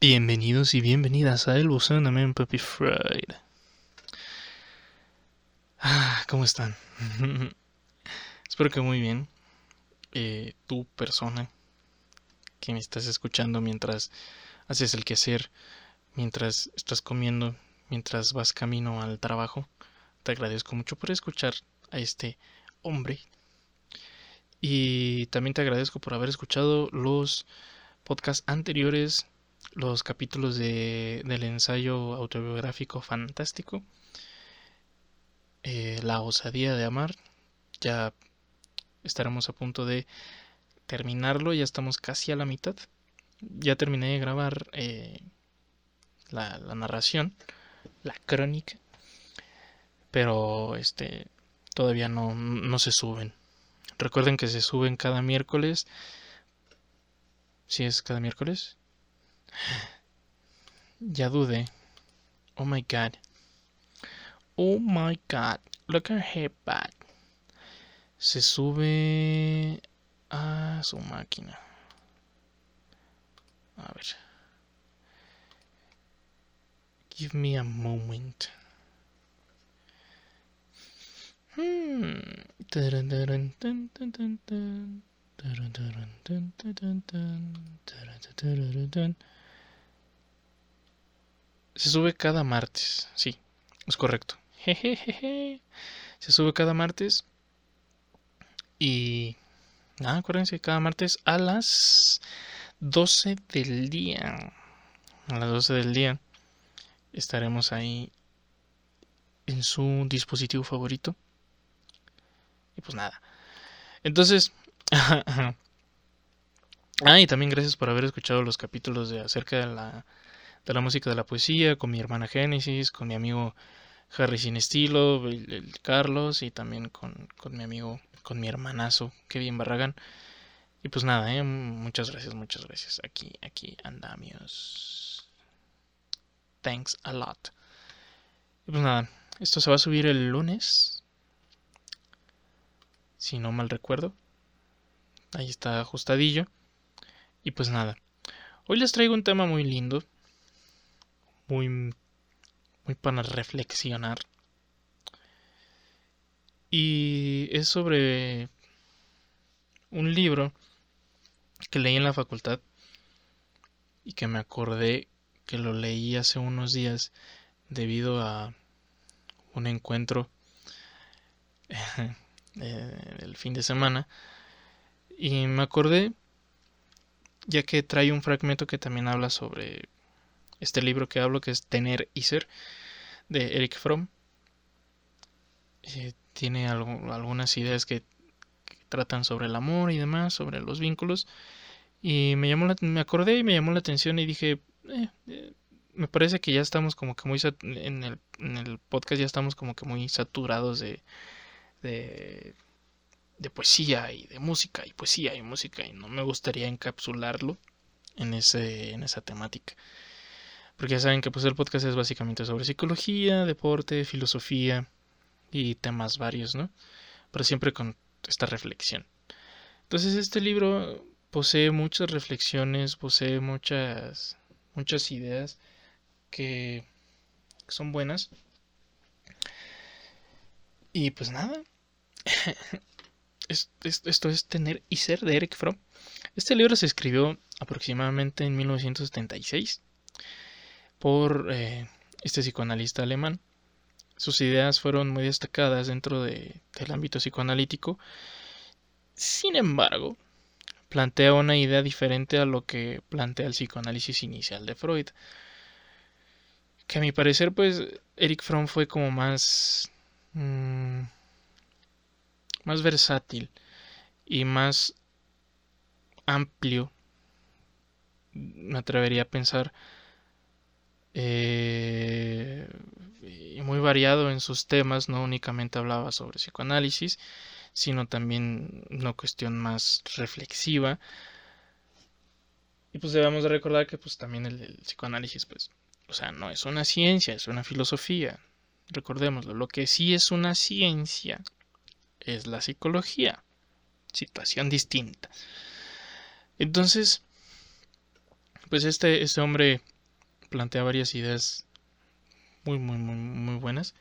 Bienvenidos y bienvenidas a El Buzón de Puppy Fried. Ah, ¿Cómo están? Espero que muy bien. Eh, tu persona que me estás escuchando mientras haces el quehacer, mientras estás comiendo, mientras vas camino al trabajo. Te agradezco mucho por escuchar a este hombre. Y también te agradezco por haber escuchado los podcasts anteriores los capítulos de, del ensayo autobiográfico fantástico, eh, La osadía de amar. Ya estaremos a punto de terminarlo, ya estamos casi a la mitad. Ya terminé de grabar eh, la, la, narración, la crónica, pero este todavía no, no se suben. Recuerden que se suben cada miércoles. Si es cada miércoles, ya dudé. Oh my god. Oh my god. Look at her back. Se sube a su máquina. A ver. Give me a moment. Hmm se sube cada martes, sí, es correcto. Se sube cada martes. Y nada, acuérdense, cada martes a las 12 del día. A las 12 del día estaremos ahí en su dispositivo favorito. Y pues nada. Entonces, ah, y también gracias por haber escuchado los capítulos de acerca de la de la música de la poesía, con mi hermana Génesis, con mi amigo Harry Sin Estilo, el, Carlos y también con, mi amigo, con mi hermanazo Kevin Barragán. Y pues nada, ¿eh? muchas gracias, muchas gracias. Aquí, aquí andamos. Thanks a lot. Y pues nada, esto se va a subir el lunes. Si no mal recuerdo. Ahí está ajustadillo. Y pues nada. Hoy les traigo un tema muy lindo muy, muy para reflexionar. Y es sobre un libro que leí en la facultad y que me acordé que lo leí hace unos días debido a un encuentro eh, el fin de semana y me acordé ya que trae un fragmento que también habla sobre este libro que hablo, que es Tener y Ser, de Eric Fromm. Eh, tiene algunas ideas que, tratan sobre el amor y demás, sobre los vínculos. Y me llamó me acordé y me llamó la atención y dije, eh, eh, me parece que ya estamos como que muy en el, en el podcast ya estamos como que muy saturados de, de, de poesía y de música y poesía y música y no me gustaría encapsularlo en ese en esa temática. Porque ya saben que pues el podcast es básicamente sobre psicología, deporte, filosofía y temas varios, ¿no? Pero siempre con esta reflexión. Entonces este libro posee muchas reflexiones, posee muchas muchas ideas que son buenas. Y pues nada. esto es Tener y Ser de Eric Fromm. Este libro se escribió aproximadamente en 1976 por eh, este psicoanalista alemán. Sus ideas fueron muy destacadas dentro del ámbito psicoanalítico. Sin embargo, plantea una idea diferente a lo que plantea el psicoanálisis inicial de Freud. Que a mi parecer, pues, Eric Fromm fue como más. Mm, más versátil y más amplio. Me atrevería a pensar eh, y muy variado en sus temas, no únicamente hablaba sobre psicoanálisis, sino también una cuestión más reflexiva. Y pues debemos de recordar que pues también el, psicoanálisis, pues, o sea, no es una ciencia, es una filosofía. Recordémoslo, lo que sí es una ciencia es la psicología. Situación distinta. Entonces, Pues este, este hombre plantea varias ideas muy, muy, muy, buenas.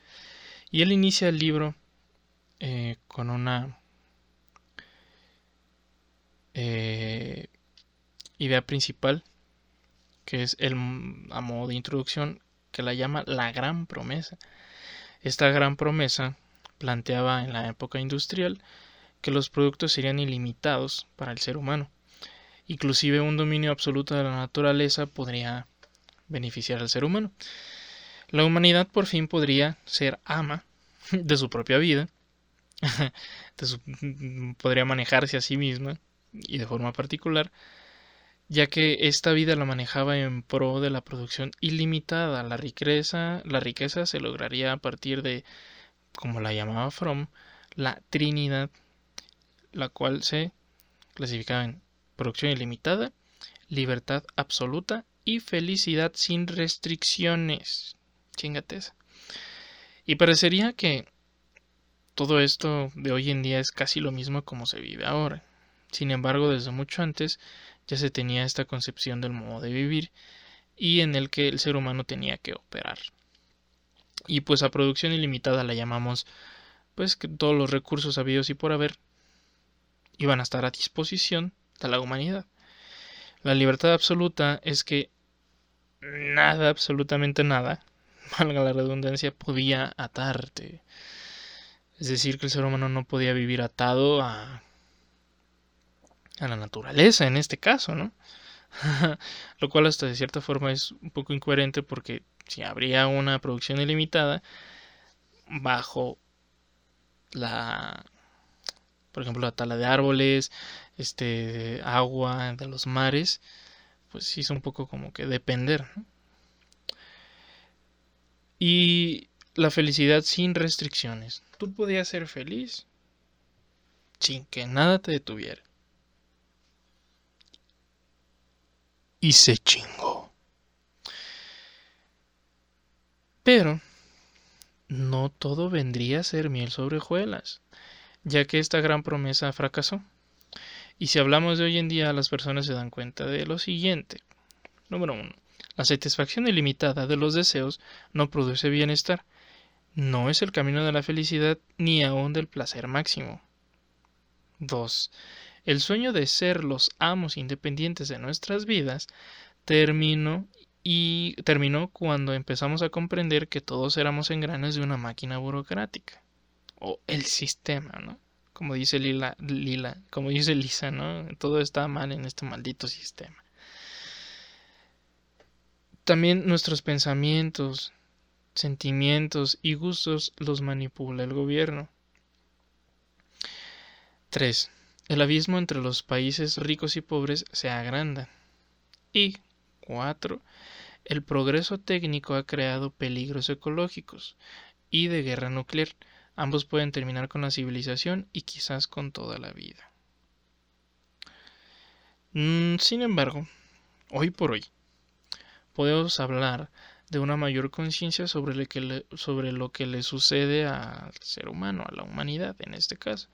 Y él inicia el libro eh, con una eh, idea principal, que es el, a modo de introducción, que la llama la gran promesa. Esta gran promesa planteaba en la época industrial que los productos serían ilimitados para el ser humano. Inclusive un dominio absoluto de la naturaleza podría beneficiar al ser humano. La humanidad por fin podría ser ama de su propia vida, podría manejarse a sí misma y de forma particular, ya que esta vida la manejaba en pro de la producción ilimitada. La riqueza, la riqueza se lograría a partir de, como la llamaba Fromm, la Trinidad, la cual se clasificaba en producción ilimitada, libertad absoluta y felicidad sin restricciones. Chingate Y parecería que todo esto de hoy en día es casi lo mismo como se vive ahora. Sin embargo, desde mucho antes ya se tenía esta concepción del modo de vivir y en el que el ser humano tenía que operar. Y pues a producción ilimitada la llamamos pues que todos los recursos habidos y por haber iban a estar a disposición de la humanidad. La libertad absoluta es que nada, absolutamente nada, valga la redundancia, podía atarte. Es decir, que el ser humano no podía vivir atado a, a la naturaleza en este caso, ¿no? Lo cual hasta de cierta forma es un poco incoherente porque si habría una producción ilimitada bajo la por ejemplo la tala de árboles, este agua de los mares, pues sí es un poco como que depender. Y la felicidad sin restricciones. Tú podías ser feliz sin que nada te detuviera. Y se chingó. Pero no todo vendría a ser miel sobre hojuelas, ya que esta gran promesa fracasó. Y si hablamos de hoy en día, las personas se dan cuenta de lo siguiente. Número uno, la satisfacción ilimitada de los deseos no produce bienestar. No es el camino de la felicidad ni aún del placer máximo. 2. El sueño de ser los amos independientes de nuestras vidas terminó y terminó cuando empezamos a comprender que todos éramos engranes de una máquina burocrática o el sistema, ¿no? Como dice Lila, Lila, como dice Lisa, ¿no? Todo está mal en este maldito sistema. También nuestros pensamientos, sentimientos y gustos los manipula el gobierno. 3. El abismo entre los países ricos y pobres se agranda. Y 4. El progreso técnico ha creado peligros ecológicos y de guerra nuclear Ambos pueden terminar con la civilización y quizás con toda la vida. Mm, sin embargo, hoy por hoy, podemos hablar de una mayor conciencia sobre, sobre, lo que le sucede al ser humano, a la humanidad en este caso.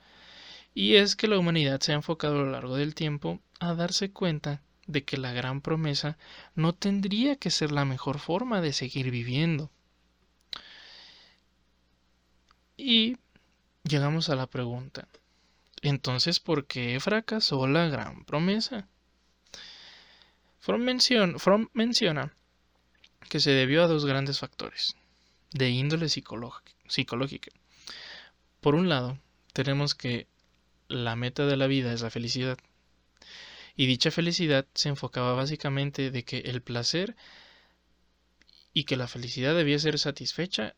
Y es que la humanidad se ha enfocado a lo largo del tiempo a darse cuenta de que la gran promesa no tendría que ser la mejor forma de seguir viviendo. Y llegamos a la pregunta, entonces, ¿por qué fracasó la gran promesa? Fromm, menciona, que se debió a dos grandes factores de índole psicológica. Por un lado, tenemos que la meta de la vida es la felicidad. Y dicha felicidad se enfocaba básicamente de que el placer y que la felicidad debía ser satisfecha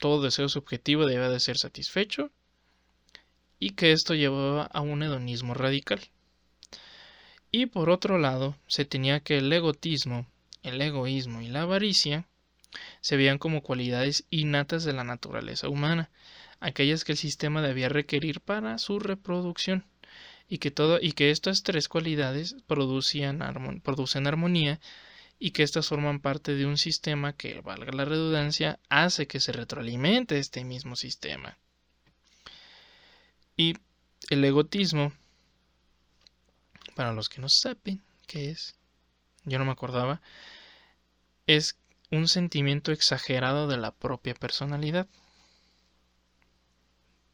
todo deseo subjetivo debe de ser satisfecho y que esto llevaba a un hedonismo radical. Y por otro lado, se tenía que el egotismo, el egoísmo y la avaricia se veían como cualidades innatas de la naturaleza humana, aquellas que el sistema debía requerir para su reproducción, y que, todo, y que estas tres cualidades producían producen armonía y que éstas forman parte de un sistema que, valga la redundancia, hace que se retroalimente este mismo sistema. Y el egotismo, para los que no saben qué es, yo no me acordaba, es un sentimiento exagerado de la propia personalidad.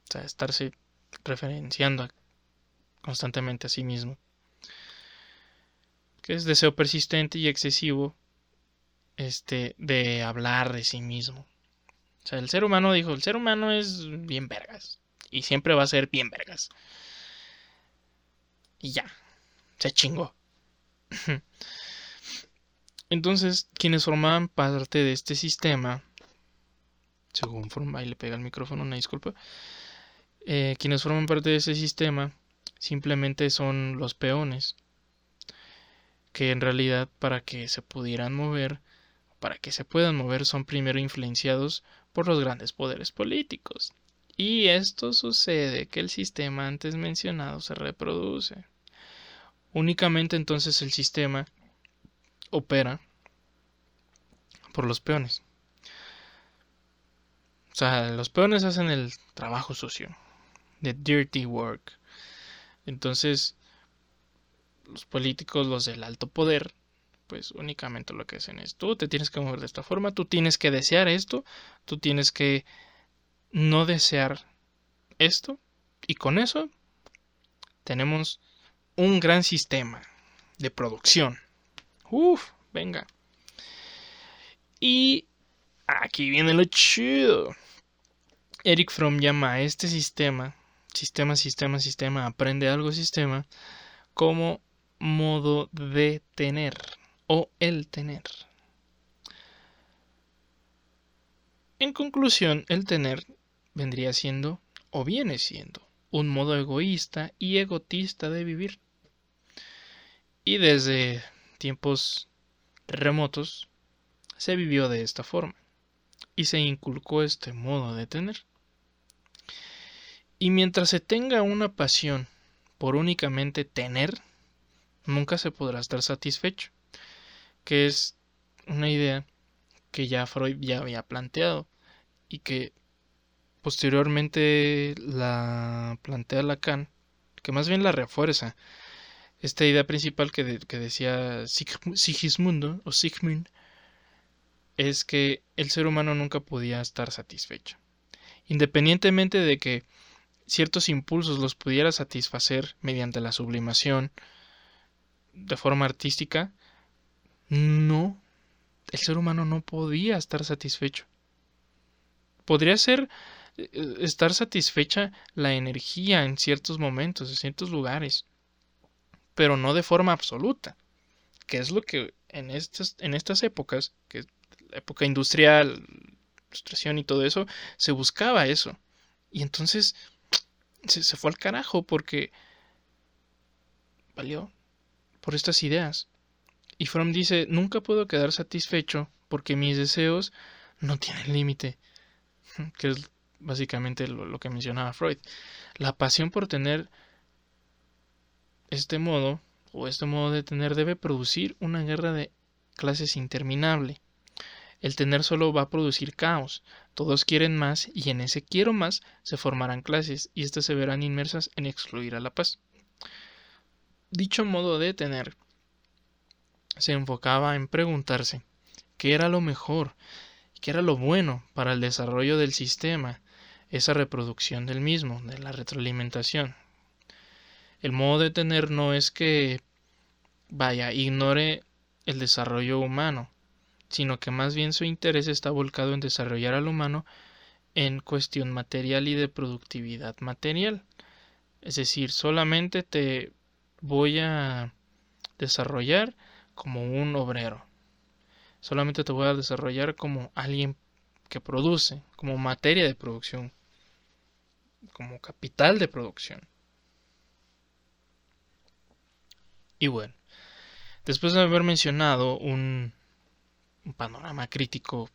O sea, estarse referenciando constantemente a sí mismo. Que es deseo persistente y excesivo este, de hablar de sí mismo. O sea, el ser humano dijo, el ser humano es bien vergas. Y siempre va a ser bien vergas. Y ya, se chingó. Entonces, quienes formaban parte de este sistema, según forma, y le pega el micrófono, una disculpa, eh, quienes forman parte de ese sistema simplemente son los peones, que en realidad para que se pudieran mover, para que se puedan mover, son primero influenciados por los grandes poderes políticos. Y esto sucede que el sistema antes mencionado se reproduce. Únicamente entonces el sistema opera por los peones. O sea, los peones hacen el trabajo sucio, the dirty work. Entonces, los políticos, los del alto poder, pues únicamente lo que hacen es tú te tienes que mover de esta forma, tú tienes que desear esto, tú tienes que no desear esto, y con eso tenemos un gran sistema de producción. Uf, venga. Y aquí viene lo chido. Eric Fromm llama a este sistema, sistema, sistema, sistema, aprende algo sistema, como modo de tener o el tener. En conclusión, el tener vendría siendo o viene siendo un modo egoísta y egotista de vivir. Y desde tiempos remotos se vivió de esta forma y se inculcó este modo de tener. Y mientras se tenga una pasión por únicamente tener, nunca se podrá estar satisfecho, que es una idea que ya Freud ya había planteado y que posteriormente la plantea Lacan, que más bien la refuerza. Esta idea principal que, decía Sigismundo o Sigmund es que el ser humano nunca podía estar satisfecho. Independientemente de que ciertos impulsos los pudiera satisfacer mediante la sublimación de forma artística, no, el ser humano no podía estar satisfecho. Podría ser eh, estar satisfecha la energía en ciertos momentos, en ciertos lugares, pero no de forma absoluta, que es lo que en estas, en estas épocas, que la época industrial, ilustración y todo eso, se buscaba eso. Y entonces se, se fue al carajo porque valió por estas ideas. Y Fromm dice, nunca puedo quedar satisfecho porque mis deseos no tienen límite. Que es básicamente lo, que mencionaba Freud. La pasión por tener este modo, o este modo de tener, debe producir una guerra de clases interminable. El tener solo va a producir caos. Todos quieren más y en ese quiero más se formarán clases y éstas se verán inmersas en excluir a la paz. Dicho modo de tener se enfocaba en preguntarse qué era lo mejor, qué era lo bueno para el desarrollo del sistema, esa reproducción del mismo, de la retroalimentación. El modo de tener no es que vaya, ignore el desarrollo humano, sino que más bien su interés está volcado en desarrollar al humano en cuestión material y de productividad material. Es decir, solamente te voy a desarrollar como un obrero. Solamente te voy a desarrollar como alguien que produce, como materia de producción, como capital de producción. Y bueno, después de haber mencionado un un panorama crítico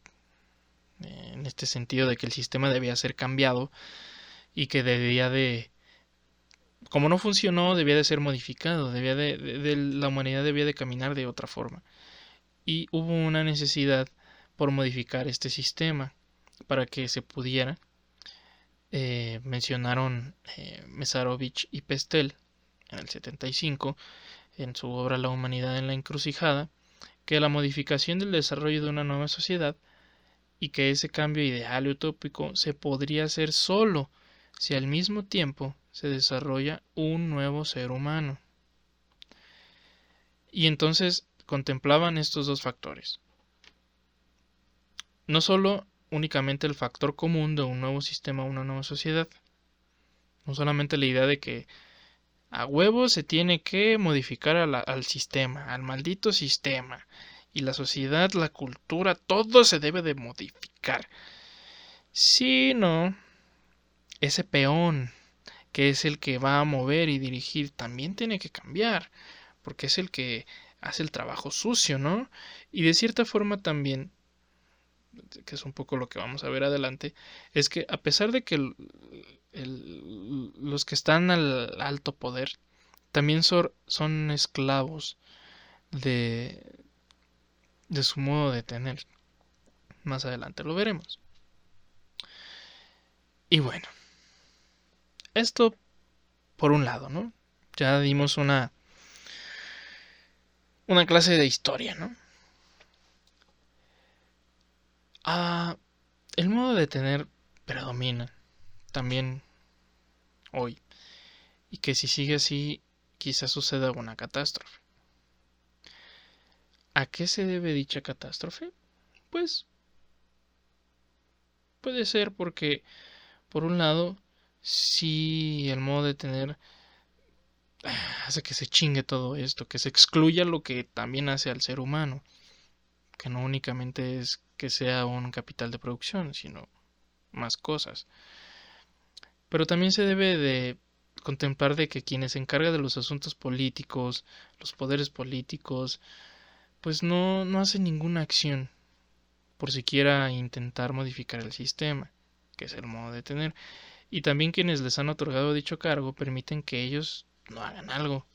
eh, en este sentido de que el sistema debía ser cambiado y que debía de como no funcionó debía de ser modificado debía de, la humanidad debía de caminar de otra forma. Y hubo una necesidad por modificar este sistema para que se pudiera eh, mencionaron eh, Mesarovich y Pestel en el 75 en su obra La humanidad en la encrucijada que la modificación del desarrollo de una nueva sociedad y que ese cambio ideal y utópico se podría hacer solo si al mismo tiempo se desarrolla un nuevo ser humano. Y entonces contemplaban estos dos factores. No solo únicamente el factor común de un nuevo sistema una nueva sociedad, no solamente la idea de que a huevo se tiene que modificar al sistema, al maldito sistema, y la sociedad, la cultura, todo se debe de modificar. Sino ese peón que es el que va a mover y dirigir, también tiene que cambiar, porque es el que hace el trabajo sucio, ¿no? Y de cierta forma también, que es un poco lo que vamos a ver adelante, es que a pesar de que los que están al alto poder también son, son esclavos de, de su modo de tener. Más adelante lo veremos. Y bueno, esto por un lado, ¿no? Ya dimos una una clase de historia, ¿no? Ah, el modo de tener predomina también hoy y que si sigue así quizás suceda una catástrofe. ¿A qué se debe dicha catástrofe? Pues puede ser porque, por un lado, si el modo de tener hace que se chingue todo esto, que se excluya lo que también hace al ser humano, que no únicamente es que sea un capital de producción, sino más cosas. Pero también se debe de contemplar de que quienes se encargan de los asuntos políticos, los poderes políticos, pues no, no hacen ninguna acción por siquiera intentar modificar el sistema, que es el modo de tener. Y también quienes les han otorgado dicho cargo permiten que ellos no hagan algo.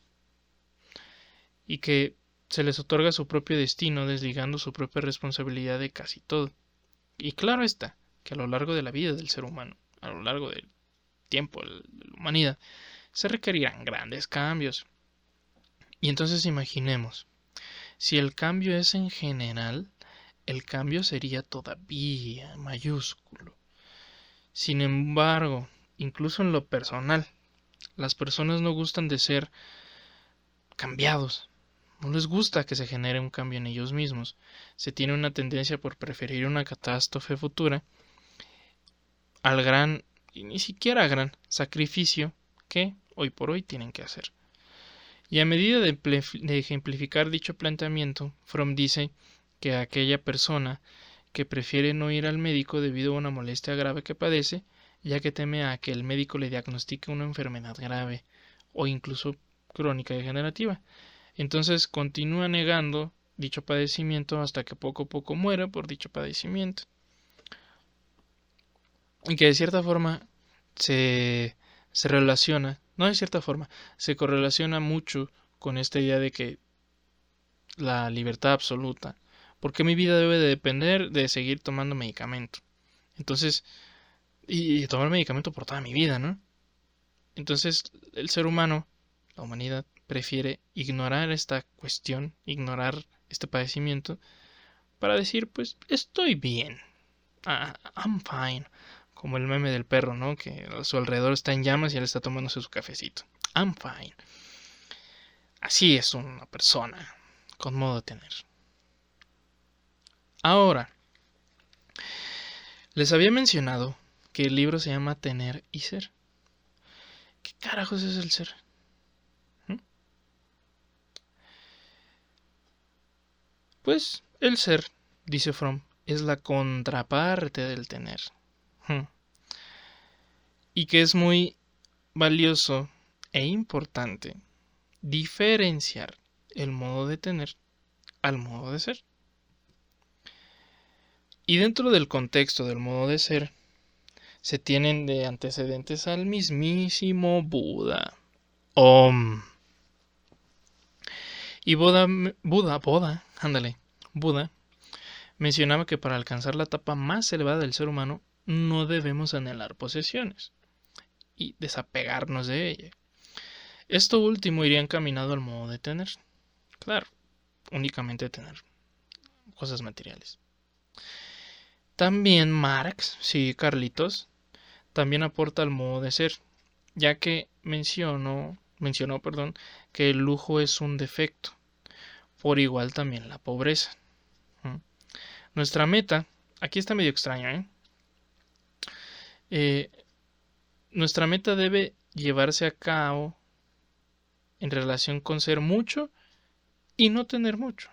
Y que se les otorga su propio destino desligando su propia responsabilidad de casi todo. Y claro está que a lo largo de la vida del ser humano, a lo largo del tiempo de la humanidad, se requerirán grandes cambios. Y entonces imaginemos, si el cambio es en general, el cambio sería todavía mayúsculo. Sin embargo, incluso en lo personal, las personas no gustan de ser cambiados. No les gusta que se genere un cambio en ellos mismos. Se tiene una tendencia por preferir una catástrofe futura al gran, y ni siquiera gran, sacrificio que hoy por hoy tienen que hacer. Y a medida de, ejemplificar dicho planteamiento, Fromm dice que aquella persona que prefiere no ir al médico debido a una molestia grave que padece, ya que teme a que el médico le diagnostique una enfermedad grave o incluso crónica degenerativa. Entonces continúa negando dicho padecimiento hasta que poco a poco muera por dicho padecimiento. Y que de cierta forma se, se relaciona no de cierta forma, se correlaciona mucho con esta idea de que la libertad absoluta, porque mi vida debe de depender de seguir tomando medicamento. Entonces, y, tomar medicamento por toda mi vida, ¿no? Entonces, el ser humano, la humanidad, prefiere ignorar esta cuestión, ignorar este padecimiento, para decir, pues, estoy bien. Ah, I'm fine como el meme del perro, ¿no? Que a su alrededor está en llamas y él está tomándose su cafecito. I'm fine. Así es una persona con modo de tener. Ahora, les había mencionado que el libro se llama Tener y Ser. ¿Qué carajos es el ser? ¿Mm? Pues el ser, dice Fromm, es la contraparte del tener. Y que es muy valioso e importante diferenciar el modo de tener al modo de ser. Y dentro del contexto del modo de ser, se tienen de antecedentes al mismísimo Buda. Om. Y Buda, Buda, Buda, ándale, Buda, mencionaba que para alcanzar la etapa más elevada del ser humano no debemos anhelar posesiones y desapegarnos de ella. Esto último iría encaminado al modo de tener. Claro, únicamente tener. cosas materiales. También Marx, sí, Carlitos, también aporta al modo de ser, ya que mencionó, mencionó perdón, que el lujo es un defecto, por igual también la pobreza. Nuestra meta, aquí está medio extraño, ¿eh? ¿eh? nuestra meta debe llevarse a cabo en relación con ser mucho y no tener mucho.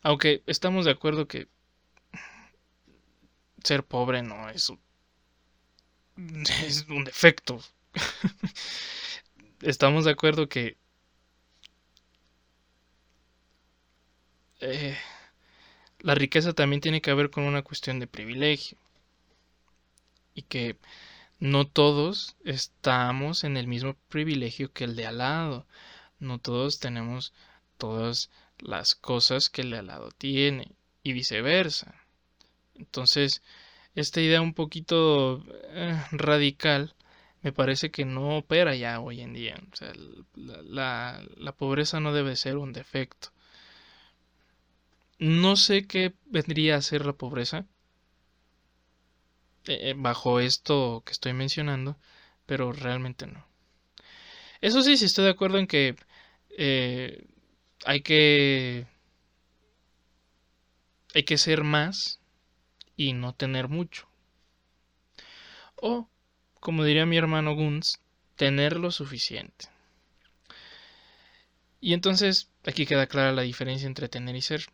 Aunque estamos de acuerdo que ser pobre no es un, es un defecto. estamos de acuerdo que eh, la riqueza también tiene que ver con una cuestión de privilegio y que no todos estamos en el mismo privilegio que el de al lado. No todos tenemos todas las cosas que el de al lado tiene y viceversa. Entonces, esta idea un poquito eh, radical me parece que no opera ya hoy en día. O sea, la, pobreza no debe ser un defecto. No sé qué vendría a ser la pobreza eh, bajo esto que estoy mencionando, pero realmente no. Eso sí, sí estoy de acuerdo en que eh, hay que hay que ser más y no tener mucho. O, como diría mi hermano Guns, tener lo suficiente. Y entonces aquí queda clara la diferencia entre tener y ser.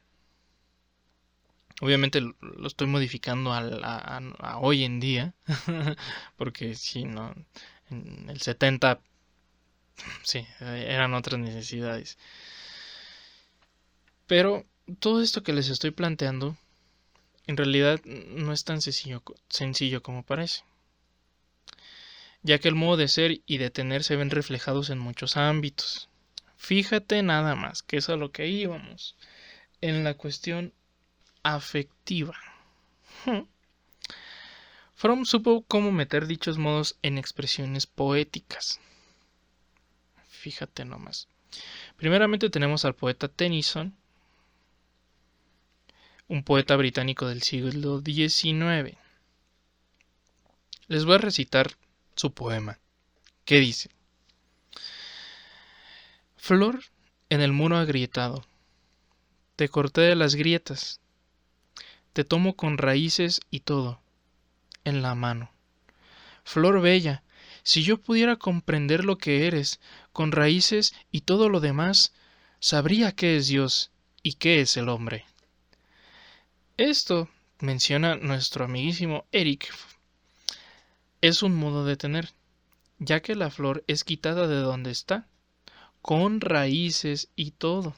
Obviamente lo estoy modificando a, hoy en día, porque si no, en el 70, sí, eran otras necesidades. Pero todo esto que les estoy planteando en realidad no es tan sencillo, como parece, ya que el modo de ser y de tener se ven reflejados en muchos ámbitos. Fíjate nada más, que es a lo que íbamos, en la cuestión afectiva. Fromm supo cómo meter dichos modos en expresiones poéticas. Fíjate nomás. Primeramente tenemos al poeta Tennyson, un poeta británico del siglo XIX. Les voy a recitar su poema, que dice, Flor en el muro agrietado, te corté de las grietas, te tomo con raíces y todo, en la mano. Flor bella, si yo pudiera comprender lo que eres, con raíces y todo lo demás, sabría qué es Dios y qué es el hombre. Esto, menciona nuestro amiguísimo Eric, es un modo de tener, ya que la flor es quitada de donde está, con raíces y todo.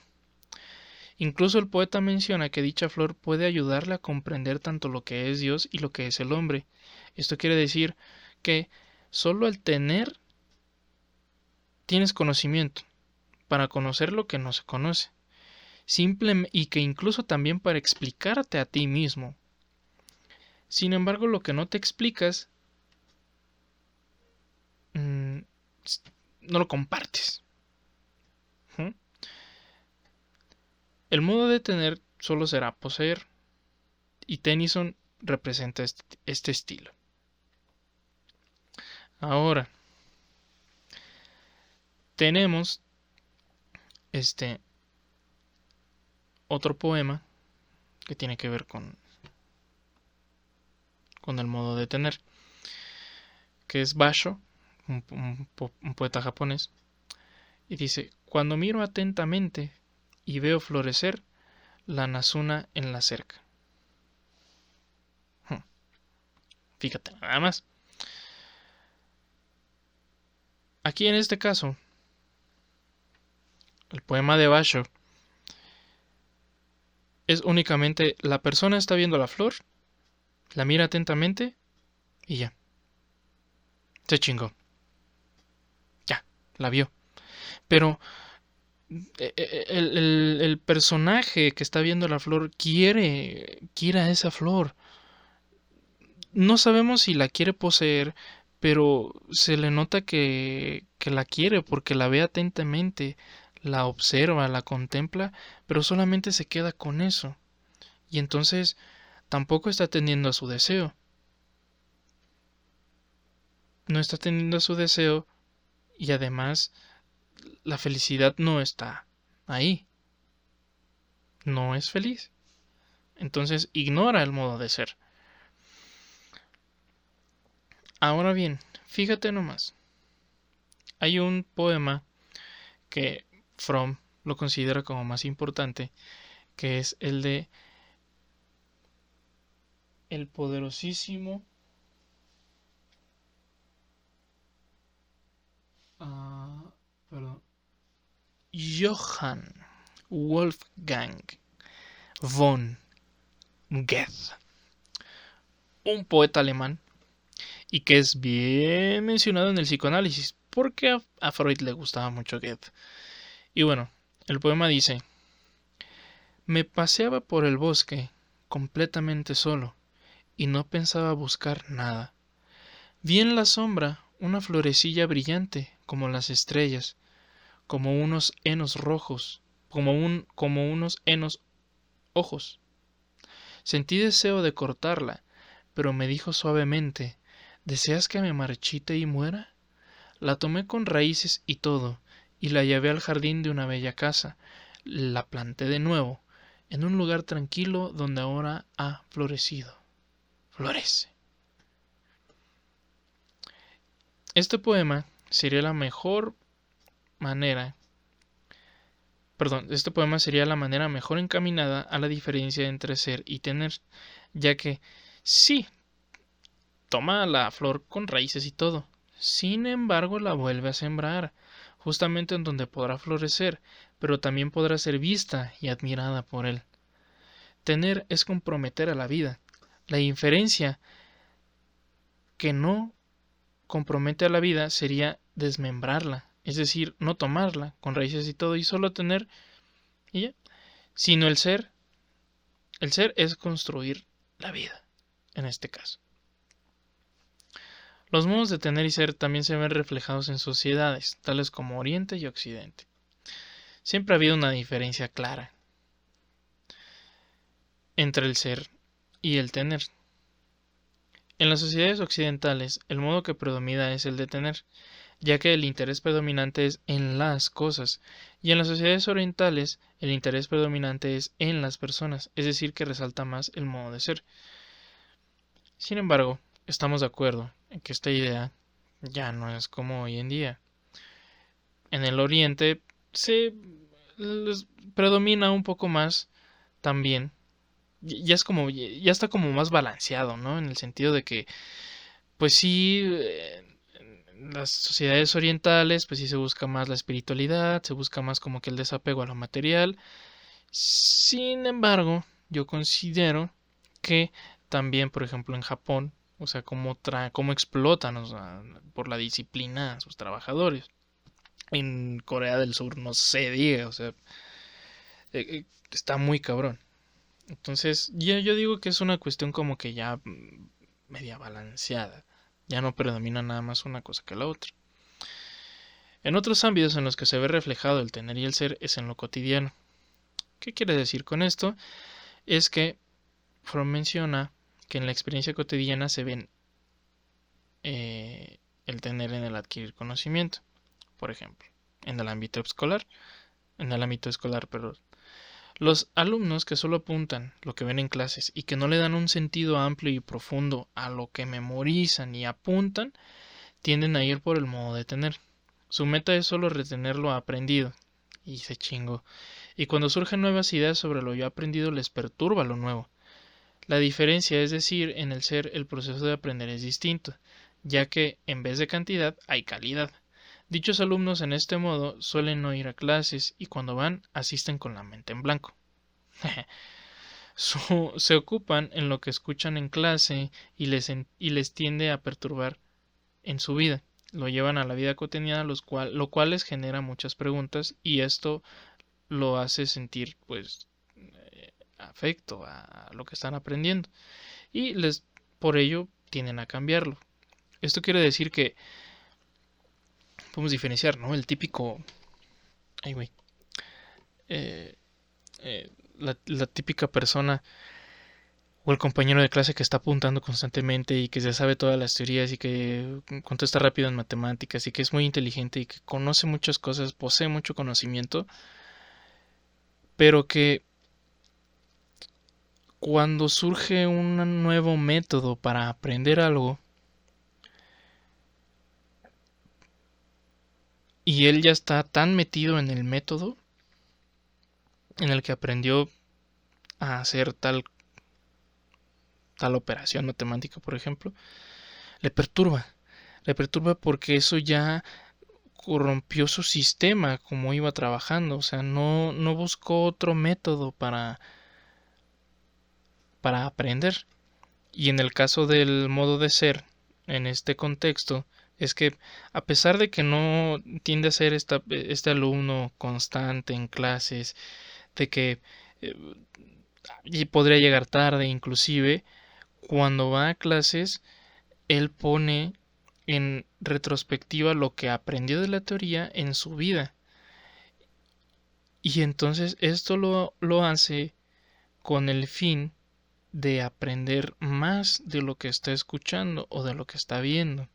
Incluso el poeta menciona que dicha flor puede ayudarle a comprender tanto lo que es Dios y lo que es el hombre. Esto quiere decir que solo al tener tienes conocimiento para conocer lo que no se conoce simple y que incluso también para explicarte a ti mismo. Sin embargo, lo que no te explicas, mm, no lo compartes. El modo de tener solo será poseer, y Tennyson representa este estilo. Ahora, tenemos este otro poema que tiene que ver con, con el modo de tener, que es Basho, un, poeta japonés, y dice, cuando miro atentamente y veo florecer la Nasuna en la cerca. Hmm. Fíjate, nada más. Aquí en este caso, el poema de Basho es únicamente la persona está viendo la flor, la mira atentamente y ya. Se chingó. Ya, la vio. Pero eh, eh, el, el, personaje que está viendo la flor quiere, quiere a esa flor. No sabemos si la quiere poseer, pero se le nota que la quiere porque la ve atentamente, la observa, la contempla, pero solamente se queda con eso. Y entonces tampoco está atendiendo a su deseo. No está atendiendo a su deseo y además la felicidad no está ahí. No es feliz. Entonces ignora el modo de ser. Ahora bien, fíjate nomás. Hay un poema que Fromm lo considera como más importante, que es el de el poderosísimo uh, perdón, Johann Wolfgang von Goethe, un poeta alemán y que es bien mencionado en el psicoanálisis, porque a, Freud le gustaba mucho Goethe. Y bueno, el poema dice, me paseaba por el bosque completamente solo y no pensaba buscar nada. Vi en la sombra una florecilla brillante como las estrellas, como unos henos rojos, como, un, como unos henos ojos. Sentí deseo de cortarla, pero me dijo suavemente ¿Deseas que me marchite y muera? La tomé con raíces y todo, y la llevé al jardín de una bella casa. La planté de nuevo, en un lugar tranquilo donde ahora ha florecido. Florece. Este poema sería la mejor manera perdón, este poema sería la manera mejor encaminada a la diferencia entre ser y tener, ya que sí, toma la flor con raíces y todo. Sin embargo, la vuelve a sembrar, justamente en donde podrá florecer, pero también podrá ser vista y admirada por él. Tener es comprometer a la vida. La inferencia que no compromete a la vida sería desmembrarla, es decir, no tomarla con raíces y todo y solo tener y sino el ser. El ser es construir la vida, en este caso. Los modos de tener y ser también se ven reflejados en sociedades, tales como Oriente y Occidente. Siempre ha habido una diferencia clara entre el ser y el tener. En las sociedades occidentales, el modo que predomina es el de tener, ya que el interés predominante es en las cosas, y en las sociedades orientales el interés predominante es en las personas, es decir, que resalta más el modo de ser. Sin embargo, estamos de acuerdo que esta idea ya no es como hoy en día. En el Oriente se predomina un poco más también. Ya es como, ya está como más balanceado, ¿no? En el sentido de que, pues sí, en las sociedades orientales, pues sí se busca más la espiritualidad, se busca más como que el desapego a lo material. Sin embargo, yo considero que también, por ejemplo, en Japón, o sea, cómo, cómo explotan por la disciplina a sus trabajadores. En Corea del Sur no se diga, o sea, eh, eh, está muy cabrón. Entonces, ya yo digo que es una cuestión como que ya mm, media balanceada. Ya no predomina nada más una cosa que la otra. En otros ámbitos en los que se ve reflejado el tener y el ser es en lo cotidiano. ¿Qué quiere decir con esto? Es que Fromm menciona que en la experiencia cotidiana se ven eh, el tener en el adquirir conocimiento. Por ejemplo, en el ámbito escolar, en el ámbito escolar, pero los alumnos que solo apuntan lo que ven en clases y que no le dan un sentido amplio y profundo a lo que memorizan y apuntan, tienden a ir por el modo de tener. Su meta es solo retener lo aprendido. Y se chingo. Y cuando surgen nuevas ideas sobre lo ya aprendido les perturba lo nuevo. La diferencia, es decir, en el ser el proceso de aprender es distinto, ya que en vez de cantidad hay calidad. Dichos alumnos en este modo suelen no ir a clases y cuando van asisten con la mente en blanco. se ocupan en lo que escuchan en clase y les, y les tiende a perturbar en su vida. Lo llevan a la vida cotidiana, lo cual les genera muchas preguntas y esto lo hace sentir pues afecto a lo que están aprendiendo y les por ello tienden a cambiarlo. Esto quiere decir que podemos diferenciar, ¿no? El típico ay güey, eh, eh, la, típica persona o el compañero de clase que está apuntando constantemente y que se sabe todas las teorías y que contesta rápido en matemáticas y que es muy inteligente y que conoce muchas cosas, posee mucho conocimiento, pero que cuando surge un nuevo método para aprender algo, y él ya está tan metido en el método en el que aprendió a hacer tal tal operación matemática, por ejemplo, le perturba. Le perturba porque eso ya corrompió su sistema como iba trabajando, o sea, no, no buscó otro método para para aprender. Y en el caso del modo de ser, en este contexto, es que a pesar de que no tiende a ser esta, este alumno constante en clases, de que eh, podría llegar tarde inclusive, cuando va a clases, él pone en retrospectiva lo que aprendió de la teoría en su vida. Y entonces esto lo, lo hace con el fin de aprender más de lo que está escuchando o de lo que está viendo.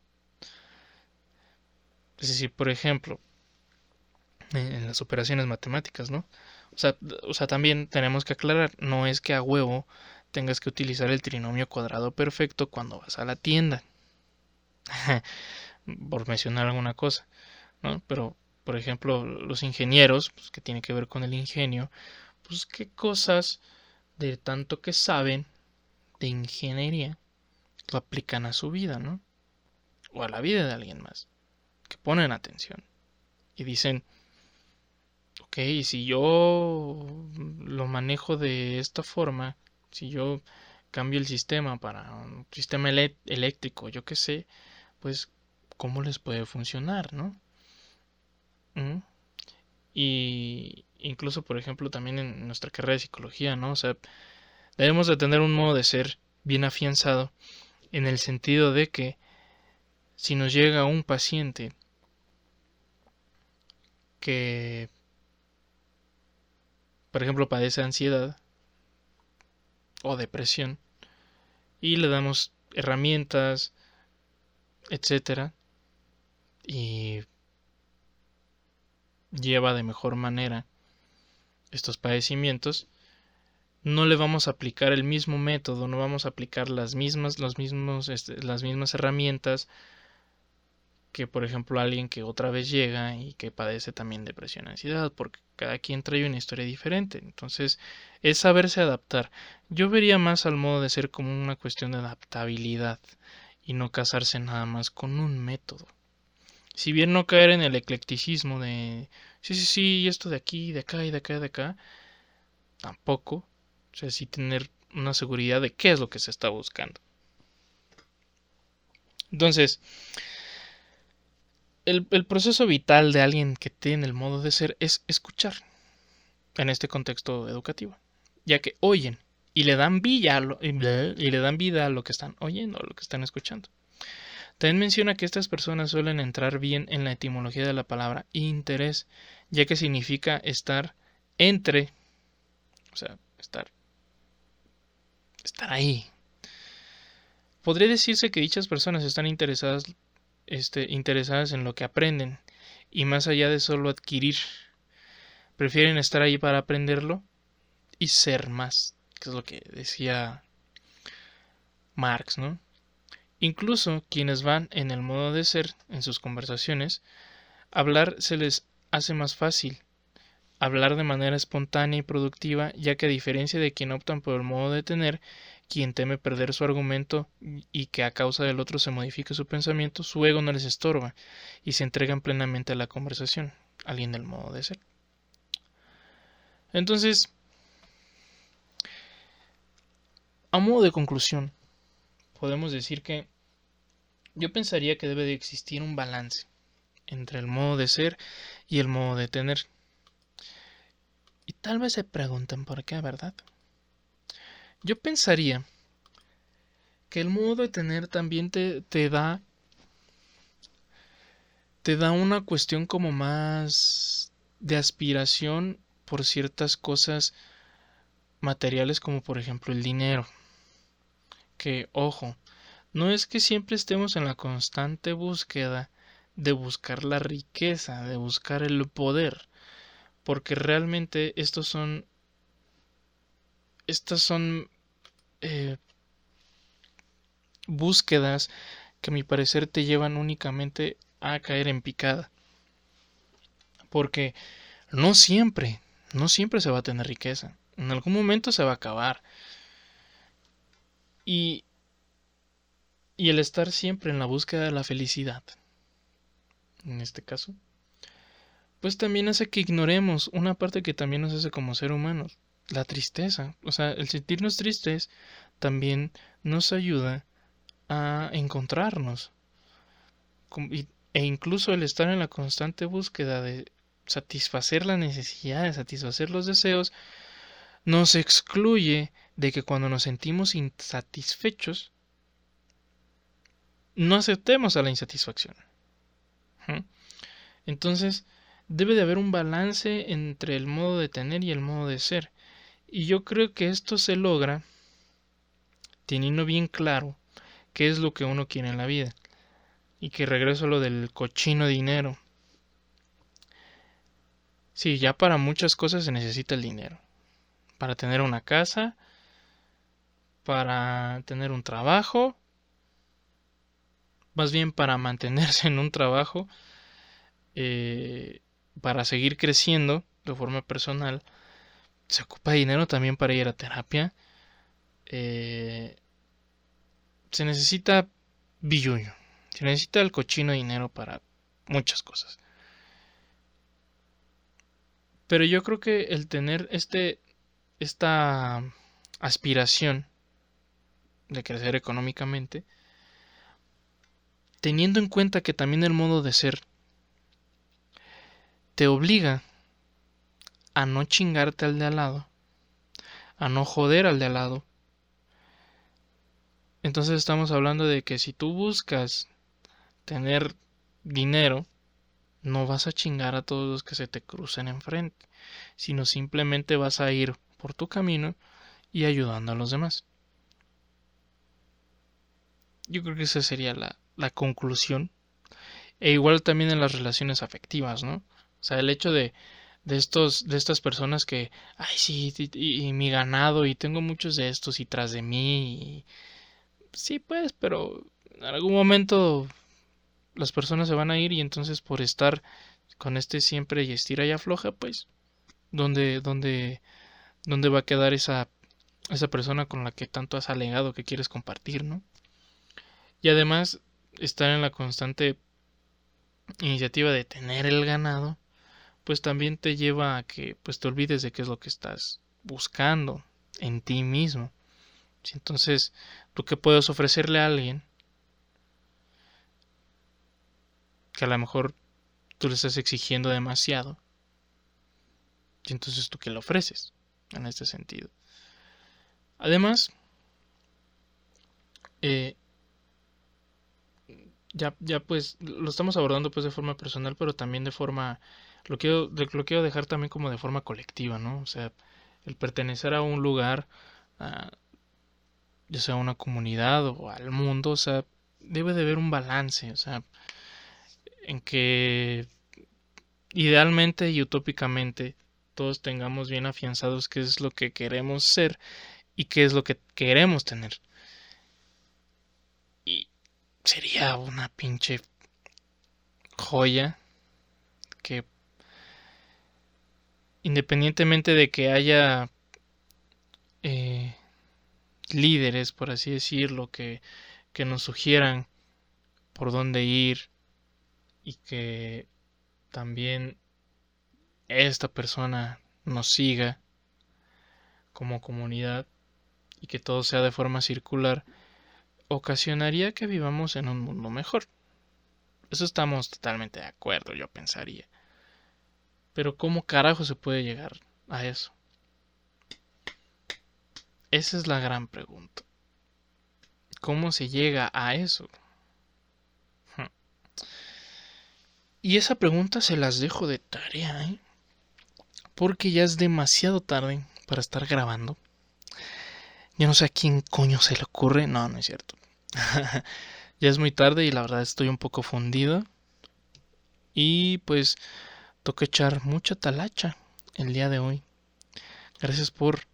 Es decir, por ejemplo, en las operaciones matemáticas, ¿no? O sea, también tenemos que aclarar, no es que a huevo tengas que utilizar el trinomio cuadrado perfecto cuando vas a la tienda. por mencionar alguna cosa, ¿no? Pero, por ejemplo, los ingenieros, pues, que tiene que ver con el ingenio, pues qué cosas de tanto que saben de ingeniería lo aplican a su vida, ¿no? O a la vida de alguien más. Que ponen atención. Y dicen, ok, si yo lo manejo de esta forma, si yo cambio el sistema para un sistema eléctrico, yo qué sé, pues cómo les puede funcionar, ¿no? ¿Mm? Y incluso, por ejemplo, también en nuestra carrera de psicología, ¿no? O sea, Debemos de tener un modo de ser bien afianzado en el sentido de que si nos llega un paciente que, por ejemplo, padece ansiedad o depresión y le damos herramientas, etcétera, y lleva de mejor manera estos padecimientos, no le vamos a aplicar el mismo método, no vamos a aplicar las mismas, los mismos, este, las mismas herramientas que, por ejemplo, alguien que otra vez llega y que padece también depresión, ansiedad, porque cada quien trae una historia diferente. Entonces, es saberse adaptar. Yo vería más al modo de ser como una cuestión de adaptabilidad y no casarse nada más con un método. Si bien no caer en el eclecticismo de sí, sí, sí, esto de aquí, de acá y de acá y de acá, tampoco o sea, sí tener una seguridad de qué es lo que se está buscando. Entonces, el, proceso vital de alguien que tiene el modo de ser es escuchar en este contexto educativo, ya que oyen y le dan vida a lo, y le dan vida a lo que están oyendo, a lo que están escuchando. También menciona que estas personas suelen entrar bien en la etimología de la palabra interés, ya que significa estar entre, o sea, estar estar ahí. Podría decirse que dichas personas están interesadas, este, interesadas en lo que aprenden y más allá de solo adquirir, prefieren estar ahí para aprenderlo y ser más, que es lo que decía Marx, ¿no? Incluso quienes van en el modo de ser en sus conversaciones, hablar se les hace más fácil hablar de manera espontánea y productiva, ya que a diferencia de quien optan por el modo de tener, quien teme perder su argumento y que a causa del otro se modifique su pensamiento, su ego no les estorba y se entregan plenamente a la conversación, alguien del modo de ser. Entonces, a modo de conclusión, podemos decir que yo pensaría que debe de existir un balance entre el modo de ser y el modo de tener. Y tal vez se pregunten por qué, ¿verdad? Yo pensaría que el modo de tener también te, te da te da una cuestión como más de aspiración por ciertas cosas materiales como por ejemplo el dinero. Que, ojo, no es que siempre estemos en la constante búsqueda de buscar la riqueza, de buscar el poder, porque realmente estos son estas son eh, búsquedas que a mi parecer te llevan únicamente a caer en picada. Porque no siempre, no siempre se va a tener riqueza. En algún momento se va a acabar. Y, y el estar siempre en la búsqueda de la felicidad, en este caso, pues también hace que ignoremos una parte que también nos hace como ser humanos, la tristeza. O sea, el sentirnos tristes también nos ayuda a encontrarnos. E incluso el estar en la constante búsqueda de satisfacer las necesidades, satisfacer los deseos, nos excluye de que cuando nos sentimos insatisfechos, no aceptemos a la insatisfacción. Entonces, debe de haber un balance entre el modo de tener y el modo de ser. Y yo creo que esto se logra teniendo bien claro qué es lo que uno quiere en la vida. Y que regreso a lo del cochino dinero. Sí, ya para muchas cosas se necesita el dinero. Para tener una casa, para tener un trabajo, más bien para mantenerse en un trabajo, eh, para seguir creciendo de forma personal, se ocupa dinero también para ir a terapia. Eh, se necesita billuño, se necesita el cochino dinero para muchas cosas. Pero yo creo que el tener este esta aspiración de crecer económicamente, teniendo en cuenta que también el modo de ser te obliga a no chingarte al de al lado, a no joder al de al lado, entonces estamos hablando de que si tú buscas tener dinero, no vas a chingar a todos los que se te crucen enfrente, sino simplemente vas a ir por tu camino y ayudando a los demás. Yo creo que esa sería la, la conclusión. E igual también en las relaciones afectivas, ¿no? O sea, el hecho de, de estos, de estas personas que, ay, sí, y, mi ganado, y tengo muchos de estos y tras de mí, sí, pues, pero en algún momento las personas se van a ir y entonces por estar con este siempre y estira y afloja, pues, ¿dónde, dónde, dónde va a quedar esa, esa persona con la que tanto has alegado que quieres compartir, ¿no? Y además, estar en la constante iniciativa de tener el ganado, pues también te lleva a que pues te olvides de qué es lo que estás buscando en ti mismo. Entonces, ¿tú qué puedes ofrecerle a alguien? Que a lo mejor tú le estás exigiendo demasiado. Y entonces tú qué le ofreces en este sentido. Además, eh, ya, ya pues lo estamos abordando pues de forma personal, pero también de forma, lo quiero, lo quiero dejar también como de forma colectiva, ¿no? O sea, el pertenecer a un lugar, a, ya sea una comunidad o al mundo, o sea, debe de haber un balance, o sea, en que idealmente y utópicamente todos tengamos bien afianzados qué es lo que queremos ser y qué es lo que queremos tener. Y sería una pinche joya que independientemente de que haya eh, líderes, por así decirlo, que, que nos sugieran por dónde ir y que también esta persona nos siga como comunidad y que todo sea de forma circular, ocasionaría que vivamos en un mundo mejor. Eso estamos totalmente de acuerdo, yo pensaría. Pero ¿cómo carajo se puede llegar a eso? Esa es la gran pregunta. ¿Cómo se llega a eso? Hmm. Y esa pregunta se las dejo de tarea, ¿eh? porque ya es demasiado tarde para estar grabando. Yo no sé a quién coño se le ocurre. No, no es cierto. ya es muy tarde y la verdad estoy un poco fundido. Y pues toca echar mucha talacha el día de hoy. Gracias por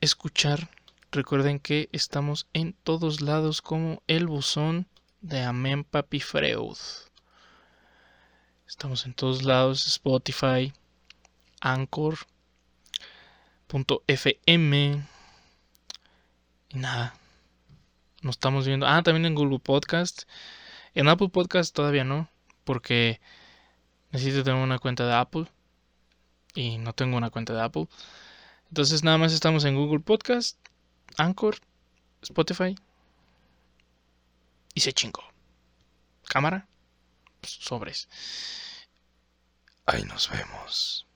escuchar. Recuerden que estamos en todos lados como el buzón de Amén Papi Freud. Estamos en todos lados, Spotify, Anchor.fm. Y nada. Nos estamos viendo. Ah, también en Google Podcast. En Apple Podcast todavía no. Porque necesito tener una cuenta de Apple. Y no tengo una cuenta de Apple. Entonces nada más estamos en Google Podcast, Anchor, Spotify. Y se chingó. Cámara. Sobres. Ahí nos vemos.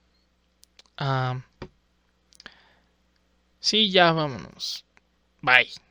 Ah, sí, ya vámonos. Bye.